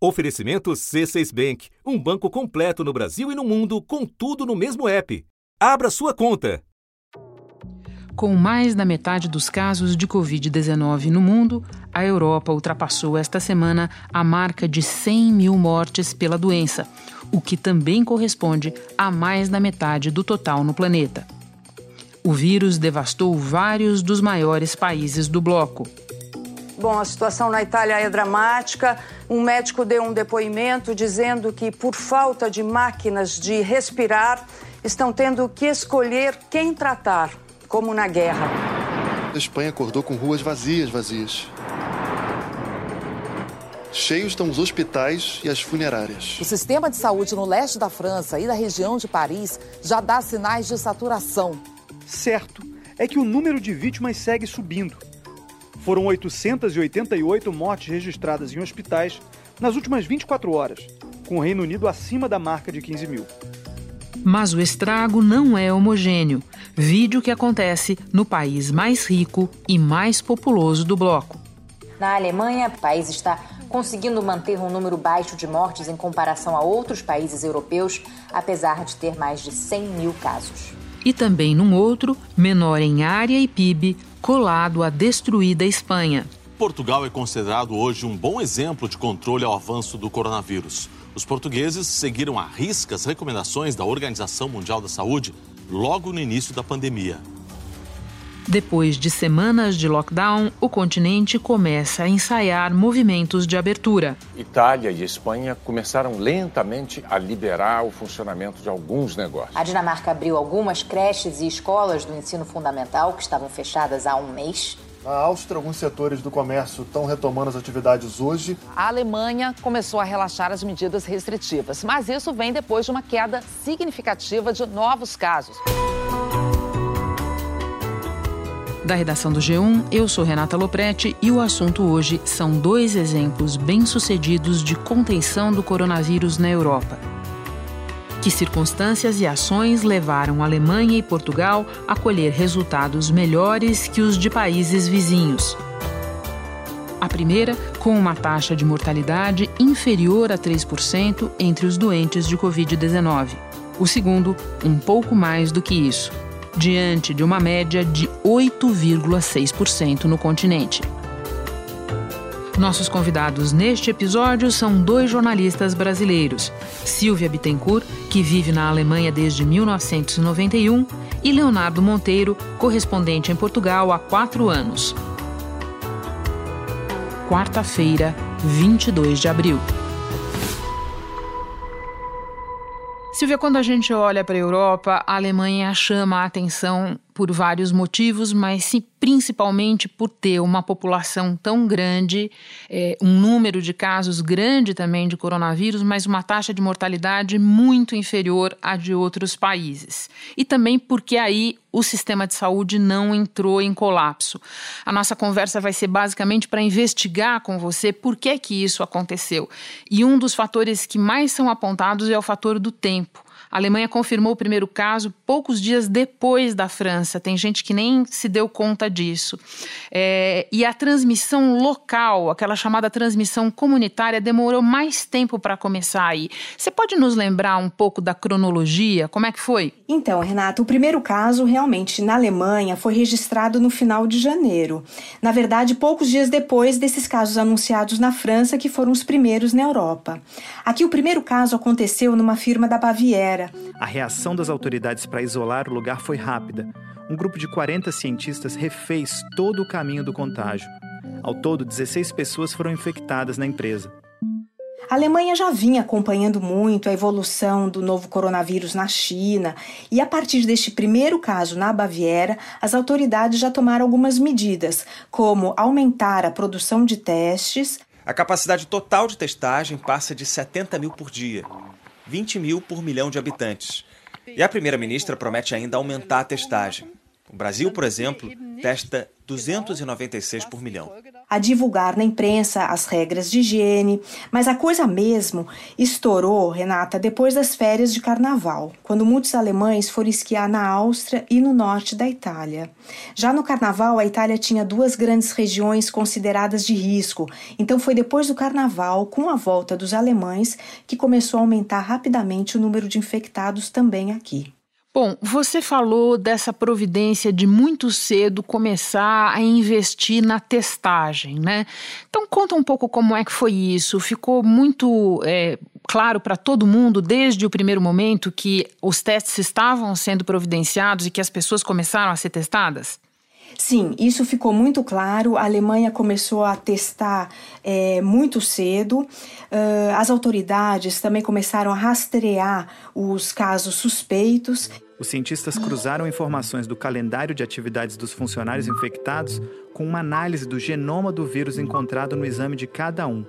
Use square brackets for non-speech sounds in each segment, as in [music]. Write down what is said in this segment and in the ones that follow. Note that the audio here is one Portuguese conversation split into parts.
Oferecimento C6 Bank, um banco completo no Brasil e no mundo, com tudo no mesmo app. Abra sua conta. Com mais da metade dos casos de Covid-19 no mundo, a Europa ultrapassou esta semana a marca de 100 mil mortes pela doença, o que também corresponde a mais da metade do total no planeta. O vírus devastou vários dos maiores países do bloco. Bom, a situação na Itália é dramática. Um médico deu um depoimento dizendo que, por falta de máquinas de respirar, estão tendo que escolher quem tratar, como na guerra. A Espanha acordou com ruas vazias, vazias. Cheios estão os hospitais e as funerárias. O sistema de saúde no leste da França e da região de Paris já dá sinais de saturação. Certo é que o número de vítimas segue subindo. Foram 888 mortes registradas em hospitais nas últimas 24 horas, com o Reino Unido acima da marca de 15 mil. Mas o estrago não é homogêneo. Vídeo que acontece no país mais rico e mais populoso do bloco. Na Alemanha, o país está conseguindo manter um número baixo de mortes em comparação a outros países europeus, apesar de ter mais de 100 mil casos. E também num outro, menor em área e PIB, colado à destruída Espanha. Portugal é considerado hoje um bom exemplo de controle ao avanço do coronavírus. Os portugueses seguiram à risca as recomendações da Organização Mundial da Saúde logo no início da pandemia. Depois de semanas de lockdown, o continente começa a ensaiar movimentos de abertura. Itália e Espanha começaram lentamente a liberar o funcionamento de alguns negócios. A Dinamarca abriu algumas creches e escolas do ensino fundamental que estavam fechadas há um mês. Na Áustria, alguns setores do comércio estão retomando as atividades hoje. A Alemanha começou a relaxar as medidas restritivas, mas isso vem depois de uma queda significativa de novos casos. Da redação do G1, eu sou Renata Loprete e o assunto hoje são dois exemplos bem-sucedidos de contenção do coronavírus na Europa. Que circunstâncias e ações levaram Alemanha e Portugal a colher resultados melhores que os de países vizinhos? A primeira, com uma taxa de mortalidade inferior a 3% entre os doentes de Covid-19. O segundo, um pouco mais do que isso diante de uma média de 8,6% no continente. Nossos convidados neste episódio são dois jornalistas brasileiros: Silvia Bittencourt, que vive na Alemanha desde 1991, e Leonardo Monteiro, correspondente em Portugal há quatro anos. Quarta-feira, 22 de abril. Silvia, quando a gente olha para a Europa, a Alemanha chama a atenção por vários motivos, mas sim, principalmente por ter uma população tão grande, é, um número de casos grande também de coronavírus, mas uma taxa de mortalidade muito inferior à de outros países. E também porque aí o sistema de saúde não entrou em colapso. A nossa conversa vai ser basicamente para investigar com você por que que isso aconteceu. E um dos fatores que mais são apontados é o fator do tempo. A Alemanha confirmou o primeiro caso poucos dias depois da França. Tem gente que nem se deu conta disso. É, e a transmissão local, aquela chamada transmissão comunitária, demorou mais tempo para começar aí. Você pode nos lembrar um pouco da cronologia? Como é que foi? Então, Renato, o primeiro caso realmente na Alemanha foi registrado no final de janeiro. Na verdade, poucos dias depois desses casos anunciados na França, que foram os primeiros na Europa. Aqui, o primeiro caso aconteceu numa firma da Baviera a reação das autoridades para isolar o lugar foi rápida. Um grupo de 40 cientistas refez todo o caminho do contágio. Ao todo, 16 pessoas foram infectadas na empresa. A Alemanha já vinha acompanhando muito a evolução do novo coronavírus na China e, a partir deste primeiro caso na Baviera, as autoridades já tomaram algumas medidas, como aumentar a produção de testes. A capacidade total de testagem passa de 70 mil por dia. 20 mil por milhão de habitantes. E a primeira-ministra promete ainda aumentar a testagem. O Brasil, por exemplo, testa 296 por milhão. a divulgar na imprensa as regras de higiene, mas a coisa mesmo estourou, Renata, depois das férias de carnaval, quando muitos alemães foram esquiar na Áustria e no norte da Itália. Já no carnaval, a Itália tinha duas grandes regiões consideradas de risco, então foi depois do carnaval, com a volta dos alemães, que começou a aumentar rapidamente o número de infectados também aqui. Bom, você falou dessa providência de muito cedo começar a investir na testagem, né? Então conta um pouco como é que foi isso. Ficou muito é, claro para todo mundo desde o primeiro momento que os testes estavam sendo providenciados e que as pessoas começaram a ser testadas? Sim, isso ficou muito claro. A Alemanha começou a testar é, muito cedo. Uh, as autoridades também começaram a rastrear os casos suspeitos. Os cientistas cruzaram informações do calendário de atividades dos funcionários infectados com uma análise do genoma do vírus encontrado no exame de cada um.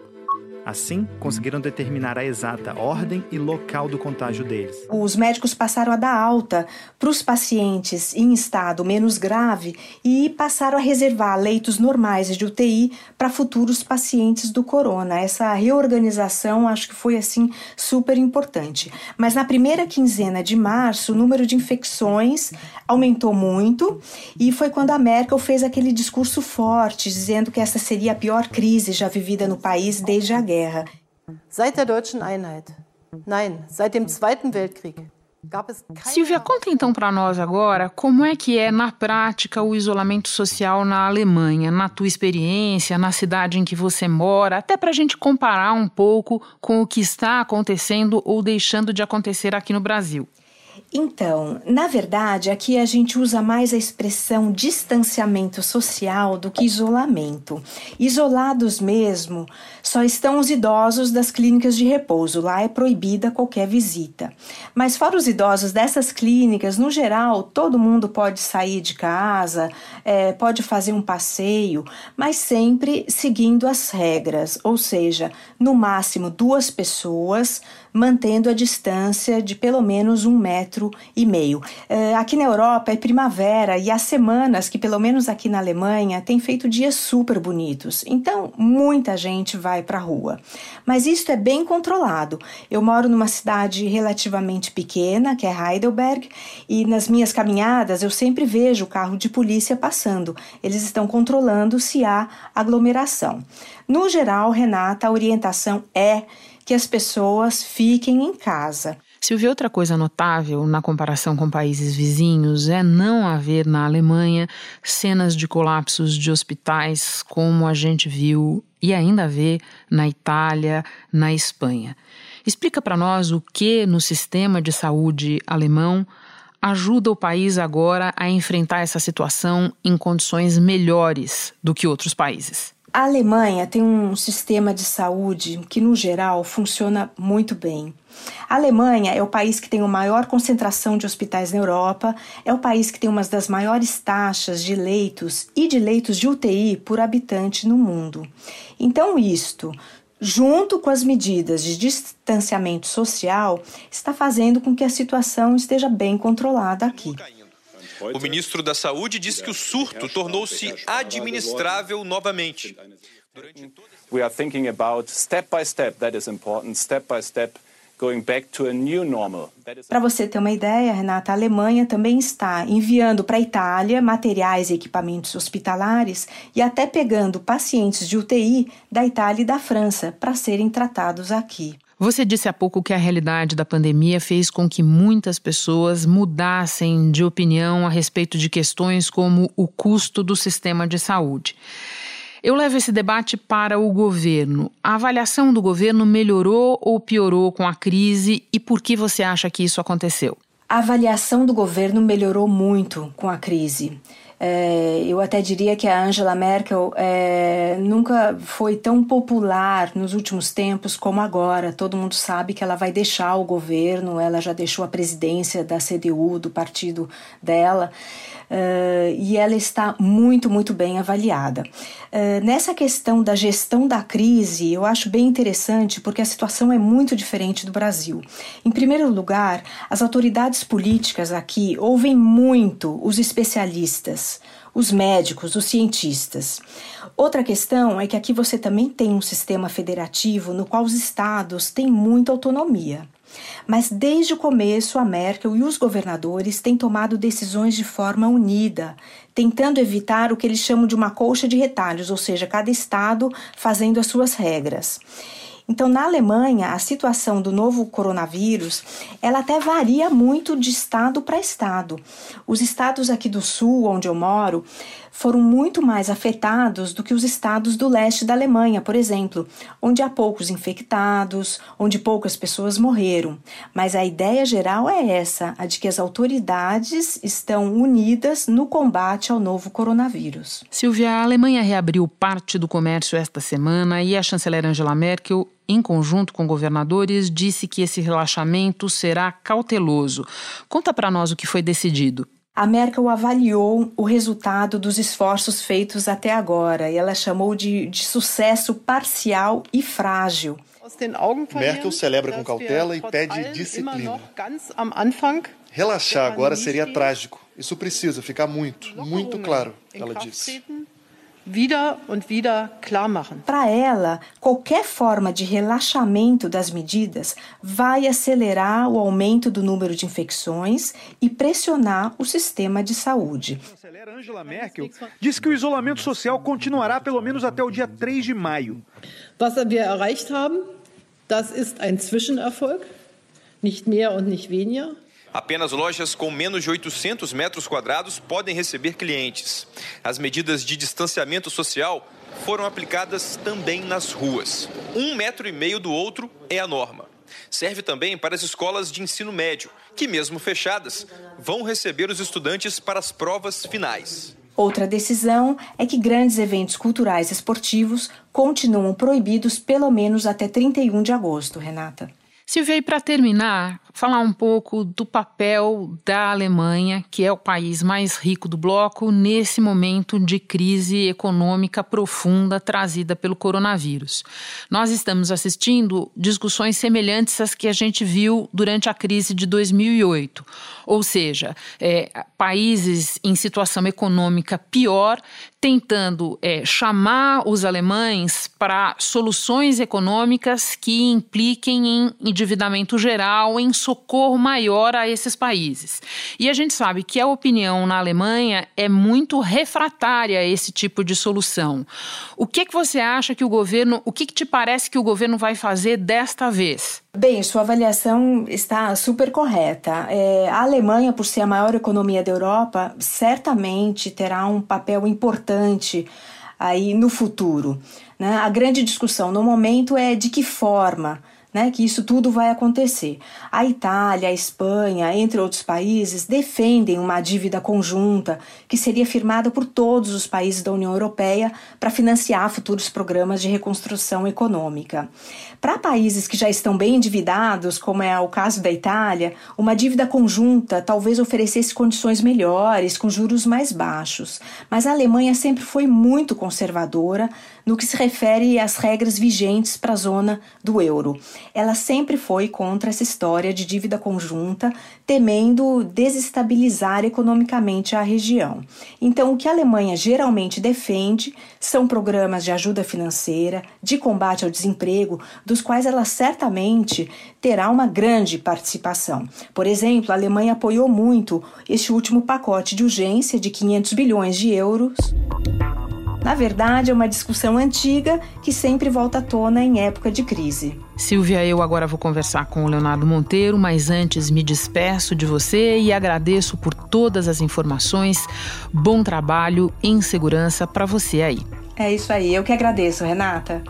Assim, conseguiram determinar a exata ordem e local do contágio deles. Os médicos passaram a dar alta para os pacientes em estado menos grave e passaram a reservar leitos normais de UTI para futuros pacientes do corona. Essa reorganização acho que foi assim super importante. Mas na primeira quinzena de março, o número de infecções aumentou muito e foi quando a Merkel fez aquele discurso forte dizendo que essa seria a pior crise já vivida no país desde a guerra. Seit der deutschen Einheit. Nein, seit dem Zweiten Weltkrieg. Silvia, conta então para nós agora como é que é na prática o isolamento social na Alemanha, na tua experiência, na cidade em que você mora, até para a gente comparar um pouco com o que está acontecendo ou deixando de acontecer aqui no Brasil. Então, na verdade, aqui a gente usa mais a expressão distanciamento social do que isolamento. Isolados mesmo, só estão os idosos das clínicas de repouso. Lá é proibida qualquer visita. Mas fora os idosos dessas clínicas, no geral, todo mundo pode sair de casa, é, pode fazer um passeio, mas sempre seguindo as regras, ou seja, no máximo duas pessoas, mantendo a distância de pelo menos um metro e meio. Uh, aqui na Europa é primavera e há semanas que, pelo menos aqui na Alemanha, tem feito dias super bonitos. Então, muita gente vai para a rua. Mas isso é bem controlado. Eu moro numa cidade relativamente pequena, que é Heidelberg, e nas minhas caminhadas eu sempre vejo o carro de polícia passando. Eles estão controlando se há aglomeração. No geral, Renata, a orientação é que as pessoas fiquem em casa. Silvia, outra coisa notável na comparação com países vizinhos é não haver na Alemanha cenas de colapsos de hospitais como a gente viu e ainda vê na Itália, na Espanha. Explica para nós o que no sistema de saúde alemão ajuda o país agora a enfrentar essa situação em condições melhores do que outros países. A Alemanha tem um sistema de saúde que, no geral, funciona muito bem. A Alemanha é o país que tem a maior concentração de hospitais na Europa, é o país que tem uma das maiores taxas de leitos e de leitos de UTI por habitante no mundo. Então, isto, junto com as medidas de distanciamento social, está fazendo com que a situação esteja bem controlada aqui. O ministro da Saúde disse que o surto tornou-se administrável novamente. We are thinking about step by step, that is important, step by step going back to a new normal. Para você ter uma ideia, Renata, a Alemanha também está enviando para a Itália materiais e equipamentos hospitalares e até pegando pacientes de UTI da Itália e da França para serem tratados aqui. Você disse há pouco que a realidade da pandemia fez com que muitas pessoas mudassem de opinião a respeito de questões como o custo do sistema de saúde. Eu levo esse debate para o governo. A avaliação do governo melhorou ou piorou com a crise e por que você acha que isso aconteceu? A avaliação do governo melhorou muito com a crise. É, eu até diria que a Angela Merkel é, nunca foi tão popular nos últimos tempos como agora. Todo mundo sabe que ela vai deixar o governo, ela já deixou a presidência da CDU, do partido dela. Uh, e ela está muito, muito bem avaliada. Uh, nessa questão da gestão da crise, eu acho bem interessante porque a situação é muito diferente do Brasil. Em primeiro lugar, as autoridades políticas aqui ouvem muito os especialistas os médicos, os cientistas. Outra questão é que aqui você também tem um sistema federativo no qual os estados têm muita autonomia. Mas desde o começo, a Merkel e os governadores têm tomado decisões de forma unida, tentando evitar o que eles chamam de uma colcha de retalhos, ou seja, cada estado fazendo as suas regras. Então, na Alemanha, a situação do novo coronavírus, ela até varia muito de estado para estado. Os estados aqui do sul, onde eu moro, foram muito mais afetados do que os estados do leste da Alemanha, por exemplo, onde há poucos infectados, onde poucas pessoas morreram. Mas a ideia geral é essa, a de que as autoridades estão unidas no combate ao novo coronavírus. Silvia, a Alemanha reabriu parte do comércio esta semana e a chanceler Angela Merkel em conjunto com governadores, disse que esse relaxamento será cauteloso. Conta para nós o que foi decidido. A Merkel avaliou o resultado dos esforços feitos até agora e ela chamou de, de sucesso parcial e frágil. Merkel celebra com cautela e pede disciplina. Relaxar agora seria trágico. Isso precisa ficar muito, muito claro, ela disse Para ela, qualquer forma de relaxamento das medidas vai acelerar o aumento do número de infecções e pressionar o sistema de saúde. A chanceler Angela Merkel diz que o isolamento social continuará pelo menos até o dia 3 de maio. Was wir erreicht haben, das ist ein Zwischenerfolg, nicht mehr und nicht weniger. Apenas lojas com menos de 800 metros quadrados podem receber clientes. As medidas de distanciamento social foram aplicadas também nas ruas. Um metro e meio do outro é a norma. Serve também para as escolas de ensino médio, que, mesmo fechadas, vão receber os estudantes para as provas finais. Outra decisão é que grandes eventos culturais e esportivos continuam proibidos pelo menos até 31 de agosto, Renata. Silvia, e para terminar, falar um pouco do papel da Alemanha, que é o país mais rico do bloco, nesse momento de crise econômica profunda trazida pelo coronavírus. Nós estamos assistindo discussões semelhantes às que a gente viu durante a crise de 2008, ou seja, é, países em situação econômica pior tentando é, chamar os alemães para soluções econômicas que impliquem em endividamento geral, em socorro maior a esses países. E a gente sabe que a opinião na Alemanha é muito refratária a esse tipo de solução. O que, que você acha que o governo, o que, que te parece que o governo vai fazer desta vez? Bem, sua avaliação está super correta. É, a Alemanha, por ser a maior economia da Europa, certamente terá um papel importante aí no futuro. Né? A grande discussão no momento é de que forma né, que isso tudo vai acontecer. A Itália, a Espanha, entre outros países, defendem uma dívida conjunta que seria firmada por todos os países da União Europeia para financiar futuros programas de reconstrução econômica. Para países que já estão bem endividados, como é o caso da Itália, uma dívida conjunta talvez oferecesse condições melhores, com juros mais baixos. Mas a Alemanha sempre foi muito conservadora no que se refere às regras vigentes para a zona do euro. Ela sempre foi contra essa história de dívida conjunta, temendo desestabilizar economicamente a região. Então, o que a Alemanha geralmente defende são programas de ajuda financeira, de combate ao desemprego, dos quais ela certamente terá uma grande participação. Por exemplo, a Alemanha apoiou muito este último pacote de urgência de 500 bilhões de euros. Na verdade, é uma discussão antiga que sempre volta à tona em época de crise. Silvia, eu agora vou conversar com o Leonardo Monteiro, mas antes me despeço de você e agradeço por todas as informações. Bom trabalho em segurança para você aí. É isso aí, eu que agradeço, Renata.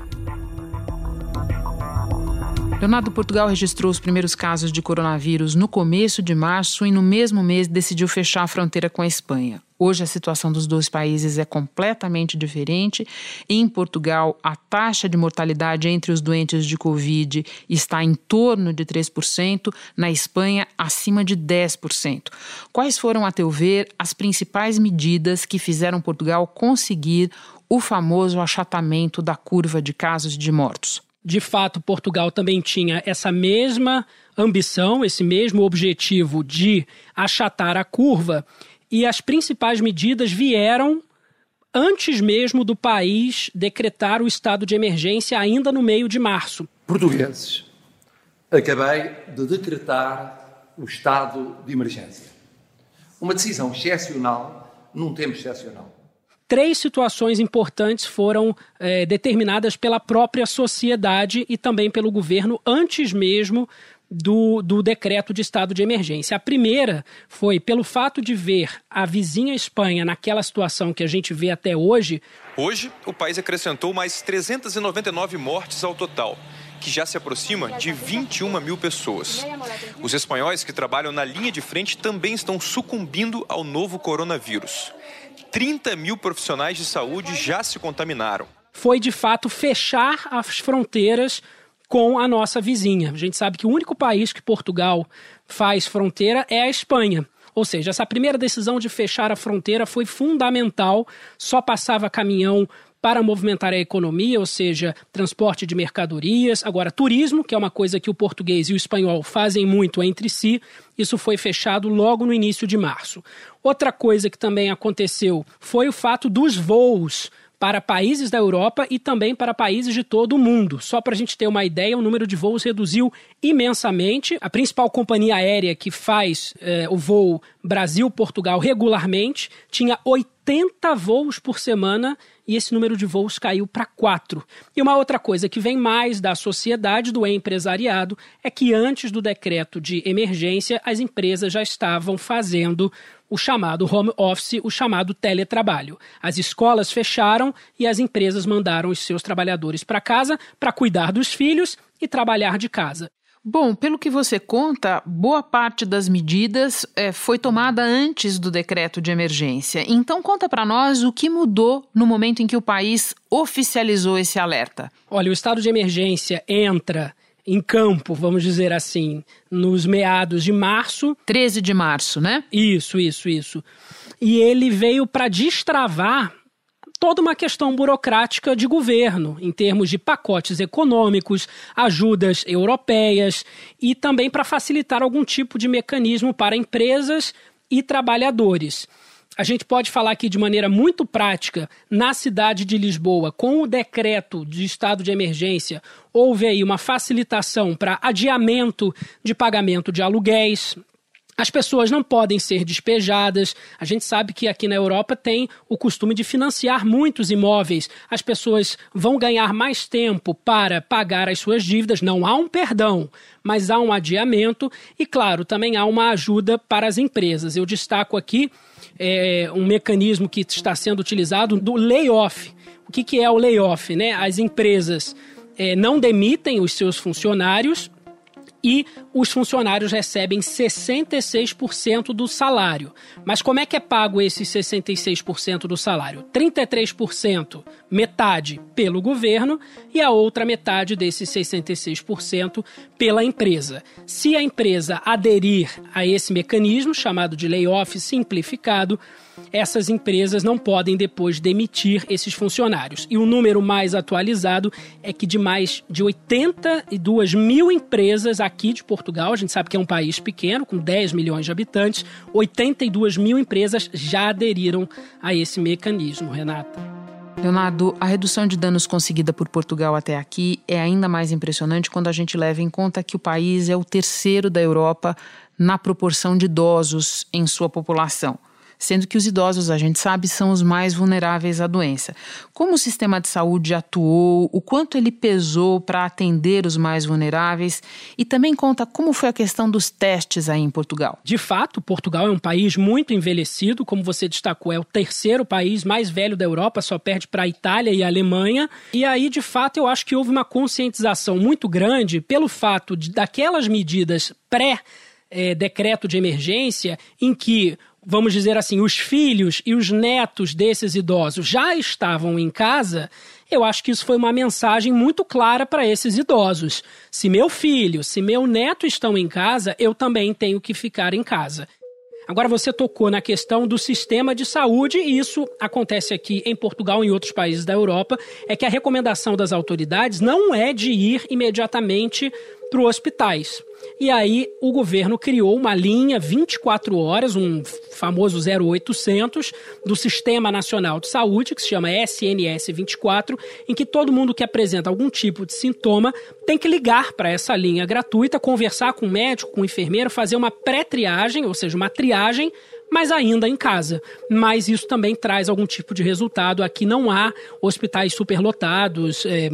Leonardo Portugal registrou os primeiros casos de coronavírus no começo de março e no mesmo mês decidiu fechar a fronteira com a Espanha. Hoje a situação dos dois países é completamente diferente. Em Portugal, a taxa de mortalidade entre os doentes de Covid está em torno de 3%, na Espanha, acima de 10%. Quais foram, a teu ver, as principais medidas que fizeram Portugal conseguir o famoso achatamento da curva de casos de mortos? De fato, Portugal também tinha essa mesma ambição, esse mesmo objetivo de achatar a curva, e as principais medidas vieram antes mesmo do país decretar o estado de emergência, ainda no meio de março. Portugueses, acabei de decretar o estado de emergência. Uma decisão excepcional num tempo excepcional três situações importantes foram é, determinadas pela própria sociedade e também pelo governo antes mesmo do, do decreto de estado de emergência. A primeira foi pelo fato de ver a vizinha Espanha naquela situação que a gente vê até hoje. Hoje, o país acrescentou mais 399 mortes ao total que já se aproxima de 21 mil pessoas. Os espanhóis que trabalham na linha de frente também estão sucumbindo ao novo coronavírus. 30 mil profissionais de saúde já se contaminaram. Foi de fato fechar as fronteiras com a nossa vizinha. A gente sabe que o único país que Portugal faz fronteira é a Espanha. Ou seja, essa primeira decisão de fechar a fronteira foi fundamental, só passava caminhão para movimentar a economia, ou seja, transporte de mercadorias. Agora, turismo, que é uma coisa que o português e o espanhol fazem muito entre si, isso foi fechado logo no início de março. Outra coisa que também aconteceu foi o fato dos voos para países da Europa e também para países de todo o mundo. Só para a gente ter uma ideia, o número de voos reduziu imensamente. A principal companhia aérea que faz eh, o voo Brasil-Portugal regularmente tinha 80 voos por semana e esse número de voos caiu para quatro. E uma outra coisa que vem mais da sociedade, do empresariado, é que antes do decreto de emergência, as empresas já estavam fazendo o chamado home office, o chamado teletrabalho. As escolas fecharam e as empresas mandaram os seus trabalhadores para casa para cuidar dos filhos e trabalhar de casa. Bom, pelo que você conta, boa parte das medidas é, foi tomada antes do decreto de emergência. Então, conta para nós o que mudou no momento em que o país oficializou esse alerta. Olha, o estado de emergência entra em campo, vamos dizer assim, nos meados de março. 13 de março, né? Isso, isso, isso. E ele veio para destravar toda uma questão burocrática de governo, em termos de pacotes econômicos, ajudas europeias e também para facilitar algum tipo de mecanismo para empresas e trabalhadores. A gente pode falar aqui de maneira muito prática, na cidade de Lisboa, com o decreto de estado de emergência, houve aí uma facilitação para adiamento de pagamento de aluguéis, as pessoas não podem ser despejadas. A gente sabe que aqui na Europa tem o costume de financiar muitos imóveis. As pessoas vão ganhar mais tempo para pagar as suas dívidas. Não há um perdão, mas há um adiamento e, claro, também há uma ajuda para as empresas. Eu destaco aqui é, um mecanismo que está sendo utilizado do layoff. O que, que é o layoff? Né? As empresas é, não demitem os seus funcionários e os funcionários recebem 66% do salário. Mas como é que é pago esses 66% do salário? 33%, metade pelo governo e a outra metade desses 66% pela empresa. Se a empresa aderir a esse mecanismo chamado de layoff simplificado, essas empresas não podem depois demitir esses funcionários. E o número mais atualizado é que de mais de 82 mil empresas aqui de Portugal, a gente sabe que é um país pequeno, com 10 milhões de habitantes, 82 mil empresas já aderiram a esse mecanismo, Renata. Leonardo, a redução de danos conseguida por Portugal até aqui é ainda mais impressionante quando a gente leva em conta que o país é o terceiro da Europa na proporção de idosos em sua população sendo que os idosos, a gente sabe, são os mais vulneráveis à doença. Como o sistema de saúde atuou, o quanto ele pesou para atender os mais vulneráveis e também conta como foi a questão dos testes aí em Portugal. De fato, Portugal é um país muito envelhecido, como você destacou, é o terceiro país mais velho da Europa, só perde para a Itália e a Alemanha. E aí, de fato, eu acho que houve uma conscientização muito grande pelo fato de daquelas medidas pré é, decreto de emergência em que vamos dizer assim, os filhos e os netos desses idosos já estavam em casa, eu acho que isso foi uma mensagem muito clara para esses idosos. Se meu filho, se meu neto estão em casa, eu também tenho que ficar em casa. Agora você tocou na questão do sistema de saúde, e isso acontece aqui em Portugal e em outros países da Europa, é que a recomendação das autoridades não é de ir imediatamente para os hospitais. E aí o governo criou uma linha 24 horas, um famoso 0800 do Sistema Nacional de Saúde, que se chama SNS 24, em que todo mundo que apresenta algum tipo de sintoma tem que ligar para essa linha gratuita, conversar com o médico, com o enfermeiro, fazer uma pré-triagem, ou seja, uma triagem mas ainda em casa. Mas isso também traz algum tipo de resultado. Aqui não há hospitais superlotados, é,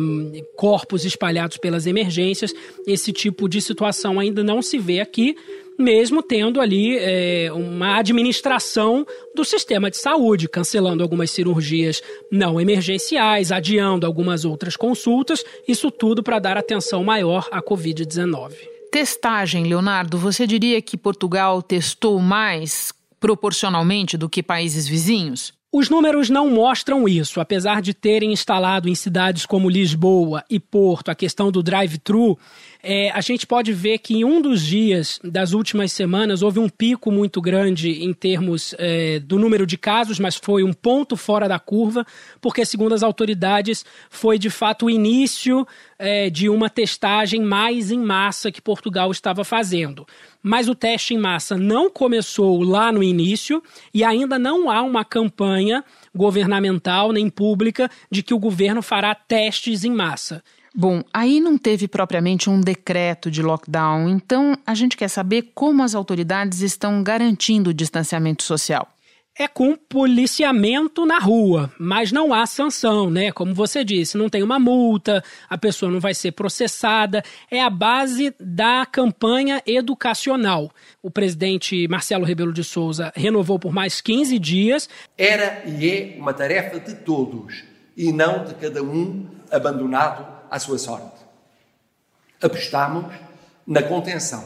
corpos espalhados pelas emergências. Esse tipo de situação ainda não se vê aqui, mesmo tendo ali é, uma administração do sistema de saúde, cancelando algumas cirurgias não emergenciais, adiando algumas outras consultas, isso tudo para dar atenção maior à Covid-19. Testagem, Leonardo, você diria que Portugal testou mais proporcionalmente do que países vizinhos? Os números não mostram isso, apesar de terem instalado em cidades como Lisboa e Porto a questão do drive-thru. É, a gente pode ver que em um dos dias das últimas semanas houve um pico muito grande em termos é, do número de casos, mas foi um ponto fora da curva, porque, segundo as autoridades, foi de fato o início é, de uma testagem mais em massa que Portugal estava fazendo mas o teste em massa não começou lá no início e ainda não há uma campanha governamental nem pública de que o governo fará testes em massa. Bom, aí não teve propriamente um decreto de lockdown, então a gente quer saber como as autoridades estão garantindo o distanciamento social é com policiamento na rua, mas não há sanção, né? Como você disse, não tem uma multa, a pessoa não vai ser processada. É a base da campanha educacional. O presidente Marcelo Rebelo de Souza renovou por mais 15 dias. Era e é uma tarefa de todos e não de cada um abandonado à sua sorte. Apostamos na contenção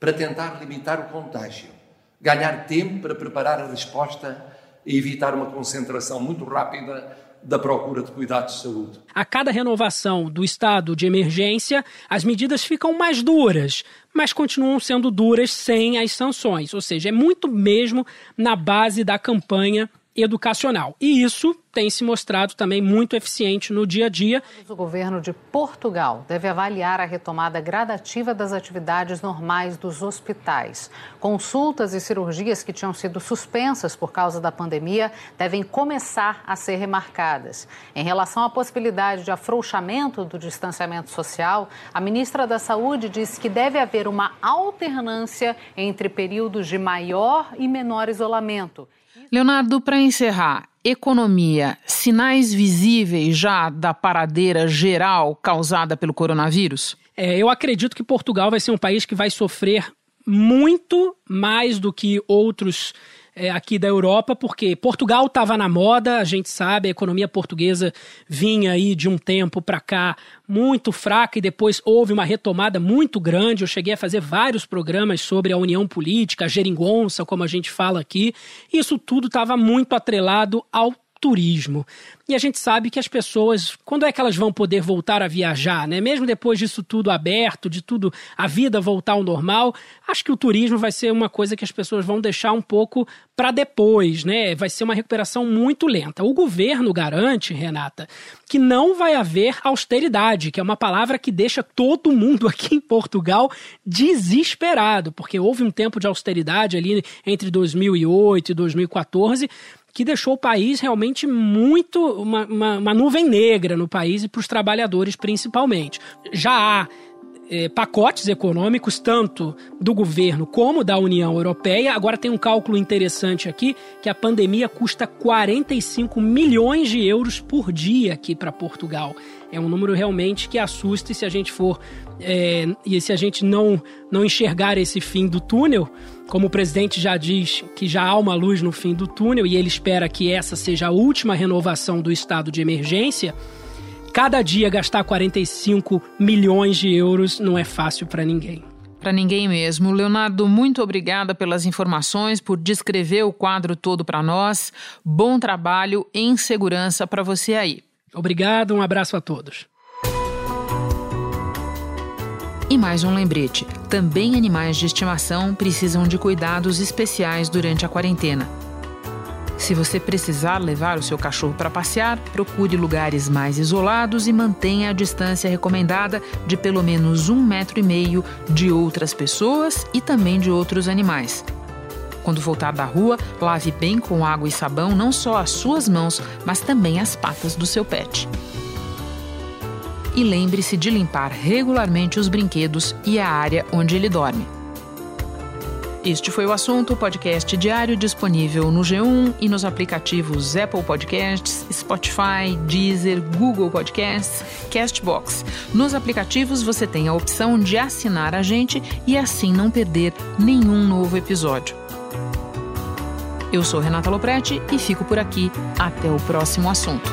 para tentar limitar o contágio ganhar tempo para preparar a resposta e evitar uma concentração muito rápida da procura de cuidados de saúde. A cada renovação do estado de emergência, as medidas ficam mais duras, mas continuam sendo duras sem as sanções, ou seja, é muito mesmo na base da campanha educacional. E isso tem se mostrado também muito eficiente no dia a dia. O governo de Portugal deve avaliar a retomada gradativa das atividades normais dos hospitais. Consultas e cirurgias que tinham sido suspensas por causa da pandemia devem começar a ser remarcadas. Em relação à possibilidade de afrouxamento do distanciamento social, a ministra da Saúde disse que deve haver uma alternância entre períodos de maior e menor isolamento. Leonardo, para encerrar, economia, sinais visíveis já da paradeira geral causada pelo coronavírus? É, eu acredito que Portugal vai ser um país que vai sofrer muito mais do que outros é, aqui da Europa, porque Portugal estava na moda, a gente sabe, a economia portuguesa vinha aí de um tempo para cá muito fraca e depois houve uma retomada muito grande. Eu cheguei a fazer vários programas sobre a união política, a geringonça, como a gente fala aqui. Isso tudo estava muito atrelado ao turismo. E a gente sabe que as pessoas, quando é que elas vão poder voltar a viajar, né? Mesmo depois disso tudo aberto, de tudo, a vida voltar ao normal, acho que o turismo vai ser uma coisa que as pessoas vão deixar um pouco para depois, né? Vai ser uma recuperação muito lenta. O governo garante, Renata, que não vai haver austeridade, que é uma palavra que deixa todo mundo [laughs] aqui em Portugal desesperado, porque houve um tempo de austeridade ali entre 2008 e 2014 que deixou o país realmente muito. uma, uma, uma nuvem negra no país e para os trabalhadores principalmente. Já há é, pacotes econômicos, tanto do governo como da União Europeia. Agora tem um cálculo interessante aqui, que a pandemia custa 45 milhões de euros por dia aqui para Portugal. É um número realmente que assusta e se a gente for é, e se a gente não, não enxergar esse fim do túnel, como o presidente já diz que já há uma luz no fim do túnel e ele espera que essa seja a última renovação do estado de emergência, cada dia gastar 45 milhões de euros não é fácil para ninguém. Para ninguém mesmo. Leonardo, muito obrigada pelas informações, por descrever o quadro todo para nós. Bom trabalho em segurança para você aí. Obrigado, um abraço a todos. E mais um lembrete: também animais de estimação precisam de cuidados especiais durante a quarentena. Se você precisar levar o seu cachorro para passear, procure lugares mais isolados e mantenha a distância recomendada de pelo menos um metro e meio de outras pessoas e também de outros animais. Quando voltar da rua, lave bem com água e sabão não só as suas mãos, mas também as patas do seu pet. E lembre-se de limpar regularmente os brinquedos e a área onde ele dorme. Este foi o assunto, podcast diário disponível no G1 e nos aplicativos Apple Podcasts, Spotify, Deezer, Google Podcasts, Castbox. Nos aplicativos você tem a opção de assinar a gente e assim não perder nenhum novo episódio. Eu sou Renata Loprete e fico por aqui. Até o próximo assunto.